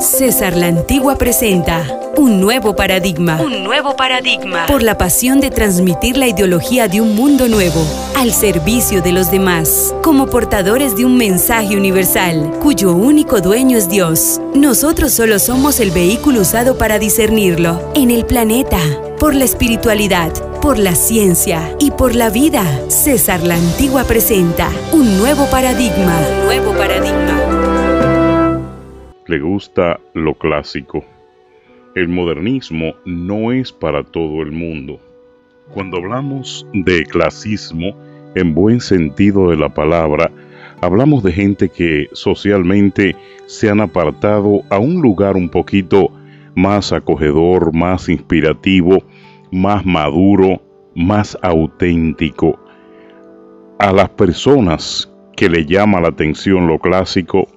César la Antigua presenta un nuevo paradigma. Un nuevo paradigma. Por la pasión de transmitir la ideología de un mundo nuevo al servicio de los demás, como portadores de un mensaje universal cuyo único dueño es Dios. Nosotros solo somos el vehículo usado para discernirlo en el planeta, por la espiritualidad, por la ciencia y por la vida. César la Antigua presenta un nuevo paradigma. Un nuevo paradigma. Le gusta lo clásico. El modernismo no es para todo el mundo. Cuando hablamos de clasismo, en buen sentido de la palabra, hablamos de gente que socialmente se han apartado a un lugar un poquito más acogedor, más inspirativo, más maduro, más auténtico. A las personas que le llama la atención lo clásico,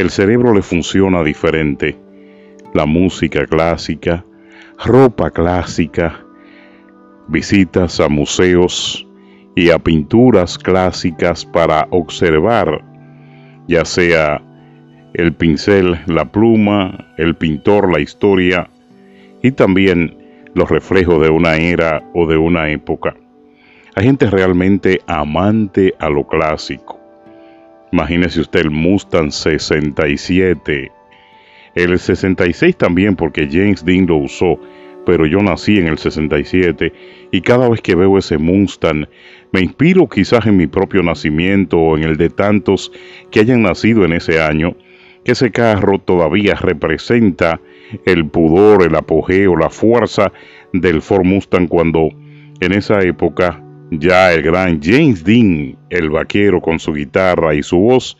el cerebro le funciona diferente. La música clásica, ropa clásica, visitas a museos y a pinturas clásicas para observar, ya sea el pincel, la pluma, el pintor, la historia y también los reflejos de una era o de una época. Hay gente realmente amante a lo clásico. Imagínese usted el Mustang 67. El 66 también porque James Dean lo usó, pero yo nací en el 67 y cada vez que veo ese Mustang me inspiro quizás en mi propio nacimiento o en el de tantos que hayan nacido en ese año, que ese carro todavía representa el pudor, el apogeo, la fuerza del Ford Mustang cuando en esa época ya el gran James Dean, el vaquero con su guitarra y su voz,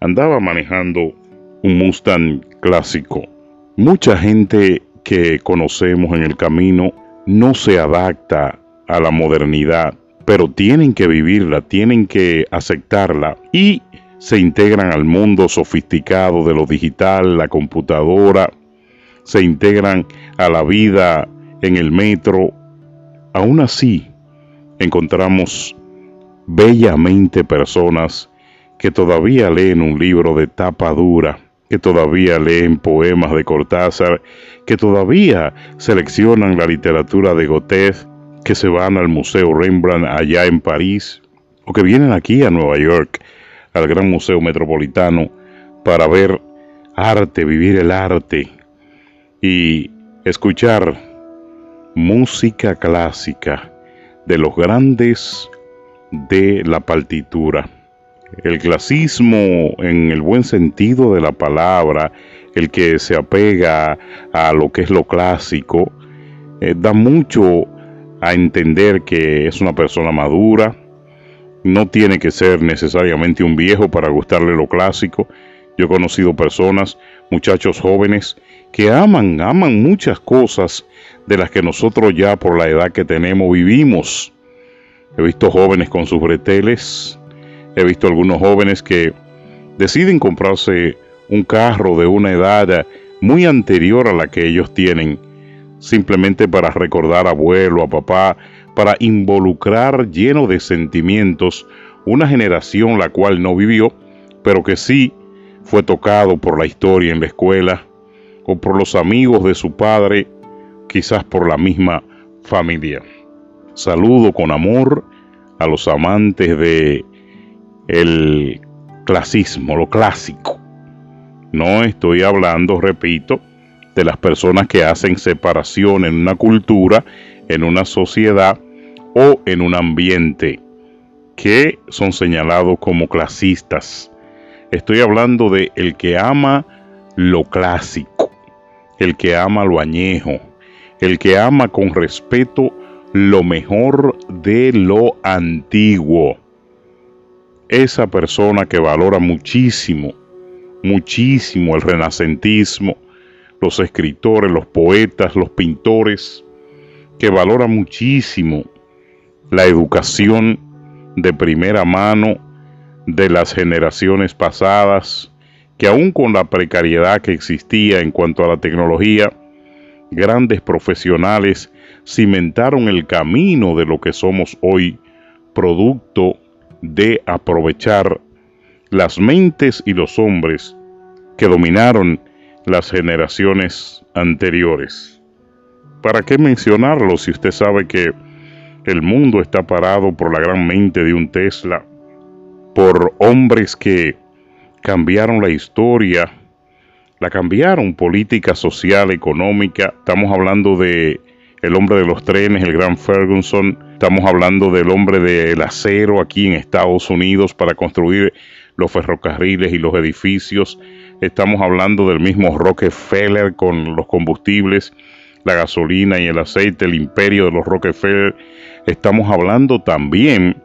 andaba manejando un Mustang clásico. Mucha gente que conocemos en el camino no se adapta a la modernidad, pero tienen que vivirla, tienen que aceptarla y se integran al mundo sofisticado de lo digital, la computadora, se integran a la vida en el metro. Aún así, encontramos bellamente personas que todavía leen un libro de tapa dura, que todavía leen poemas de Cortázar, que todavía seleccionan la literatura de Goethe, que se van al Museo Rembrandt allá en París, o que vienen aquí a Nueva York, al Gran Museo Metropolitano, para ver arte, vivir el arte y escuchar música clásica de los grandes de la partitura. El clasismo en el buen sentido de la palabra, el que se apega a lo que es lo clásico, eh, da mucho a entender que es una persona madura, no tiene que ser necesariamente un viejo para gustarle lo clásico. Yo he conocido personas, muchachos jóvenes, que aman, aman muchas cosas de las que nosotros ya por la edad que tenemos vivimos. He visto jóvenes con sus breteles, he visto algunos jóvenes que deciden comprarse un carro de una edad muy anterior a la que ellos tienen, simplemente para recordar a abuelo, a papá, para involucrar lleno de sentimientos una generación la cual no vivió, pero que sí fue tocado por la historia en la escuela o por los amigos de su padre quizás por la misma familia. Saludo con amor a los amantes de el clasismo, lo clásico. No estoy hablando, repito, de las personas que hacen separación en una cultura, en una sociedad o en un ambiente que son señalados como clasistas. Estoy hablando de el que ama lo clásico, el que ama lo añejo, el que ama con respeto lo mejor de lo antiguo. Esa persona que valora muchísimo, muchísimo el renacentismo, los escritores, los poetas, los pintores, que valora muchísimo la educación de primera mano de las generaciones pasadas, que aún con la precariedad que existía en cuanto a la tecnología, grandes profesionales cimentaron el camino de lo que somos hoy, producto de aprovechar las mentes y los hombres que dominaron las generaciones anteriores. ¿Para qué mencionarlo si usted sabe que el mundo está parado por la gran mente de un Tesla, por hombres que cambiaron la historia, la cambiaron política, social, económica. Estamos hablando de el hombre de los trenes, el gran Ferguson. Estamos hablando del hombre del acero aquí en Estados Unidos para construir los ferrocarriles y los edificios. Estamos hablando del mismo Rockefeller con los combustibles, la gasolina y el aceite, el imperio de los Rockefeller. Estamos hablando también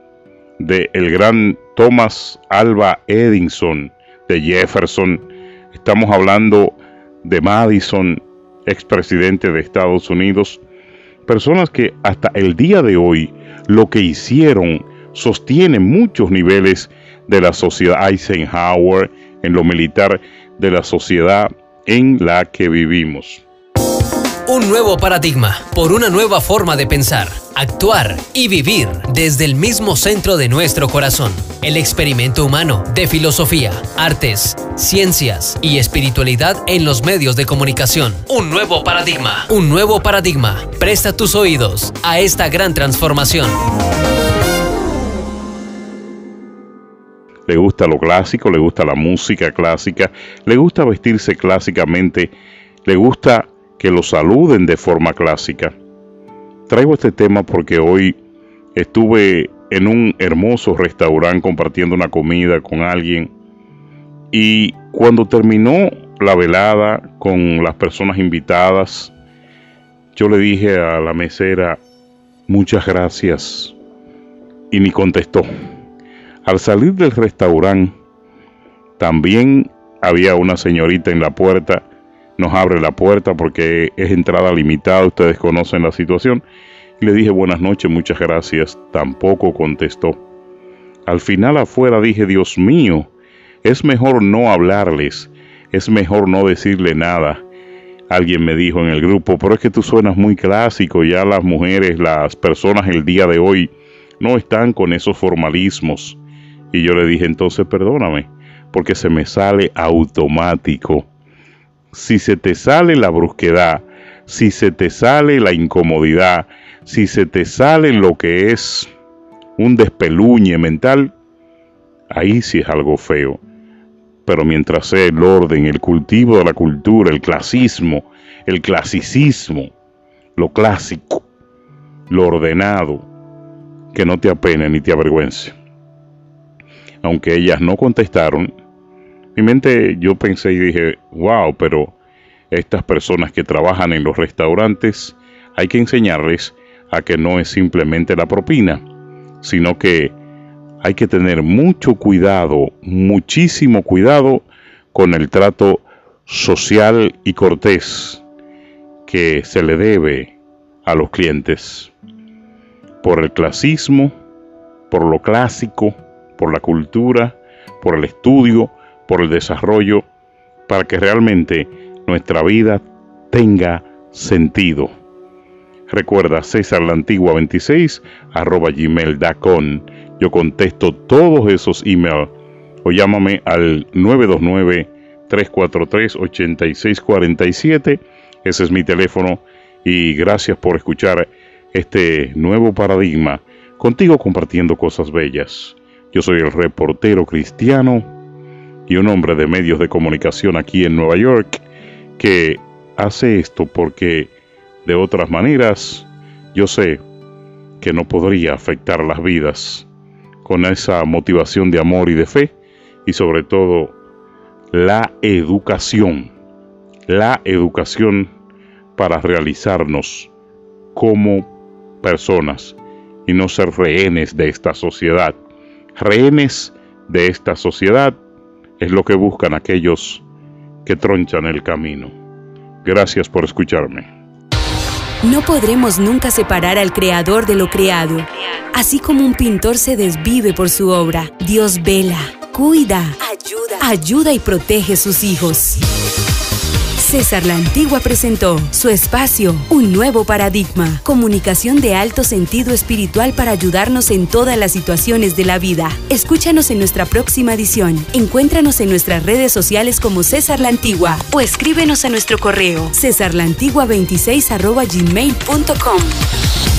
del el gran Thomas Alba Edison, de Jefferson. Estamos hablando de Madison, expresidente de Estados Unidos. Personas que hasta el día de hoy lo que hicieron sostiene muchos niveles de la sociedad Eisenhower, en lo militar de la sociedad en la que vivimos. Un nuevo paradigma por una nueva forma de pensar, actuar y vivir desde el mismo centro de nuestro corazón. El experimento humano de filosofía, artes, ciencias y espiritualidad en los medios de comunicación. Un nuevo paradigma. Un nuevo paradigma. Presta tus oídos a esta gran transformación. le gusta lo clásico, le gusta la música clásica, le gusta vestirse clásicamente, le gusta que lo saluden de forma clásica. Traigo este tema porque hoy estuve en un hermoso restaurante compartiendo una comida con alguien y cuando terminó la velada con las personas invitadas, yo le dije a la mesera, muchas gracias, y ni contestó. Al salir del restaurante, también había una señorita en la puerta. Nos abre la puerta porque es entrada limitada, ustedes conocen la situación. Y le dije buenas noches, muchas gracias. Tampoco contestó. Al final afuera dije, Dios mío, es mejor no hablarles, es mejor no decirle nada. Alguien me dijo en el grupo, pero es que tú suenas muy clásico, ya las mujeres, las personas el día de hoy no están con esos formalismos. Y yo le dije, entonces perdóname, porque se me sale automático. Si se te sale la brusquedad, si se te sale la incomodidad, si se te sale lo que es un despeluñe mental, ahí sí es algo feo. Pero mientras sea el orden, el cultivo de la cultura, el clasismo, el clasicismo, lo clásico, lo ordenado, que no te apene ni te avergüence aunque ellas no contestaron, mi mente yo pensé y dije, wow, pero estas personas que trabajan en los restaurantes, hay que enseñarles a que no es simplemente la propina, sino que hay que tener mucho cuidado, muchísimo cuidado con el trato social y cortés que se le debe a los clientes. Por el clasismo, por lo clásico, por la cultura, por el estudio, por el desarrollo, para que realmente nuestra vida tenga sentido. Recuerda César la Antigua 26 arroba gmail.com. Yo contesto todos esos emails o llámame al 929-343-8647. Ese es mi teléfono y gracias por escuchar este nuevo paradigma contigo compartiendo cosas bellas. Yo soy el reportero cristiano y un hombre de medios de comunicación aquí en Nueva York que hace esto porque de otras maneras yo sé que no podría afectar las vidas con esa motivación de amor y de fe y sobre todo la educación, la educación para realizarnos como personas y no ser rehenes de esta sociedad rehenes de esta sociedad es lo que buscan aquellos que tronchan el camino. Gracias por escucharme. No podremos nunca separar al Creador de lo creado. Así como un pintor se desvive por su obra, Dios vela, cuida, ayuda, ayuda y protege sus hijos. César La Antigua presentó su espacio, Un Nuevo Paradigma, comunicación de alto sentido espiritual para ayudarnos en todas las situaciones de la vida. Escúchanos en nuestra próxima edición. Encuéntranos en nuestras redes sociales como César La Antigua o escríbenos a nuestro correo cesarlantigua26 gmail.com.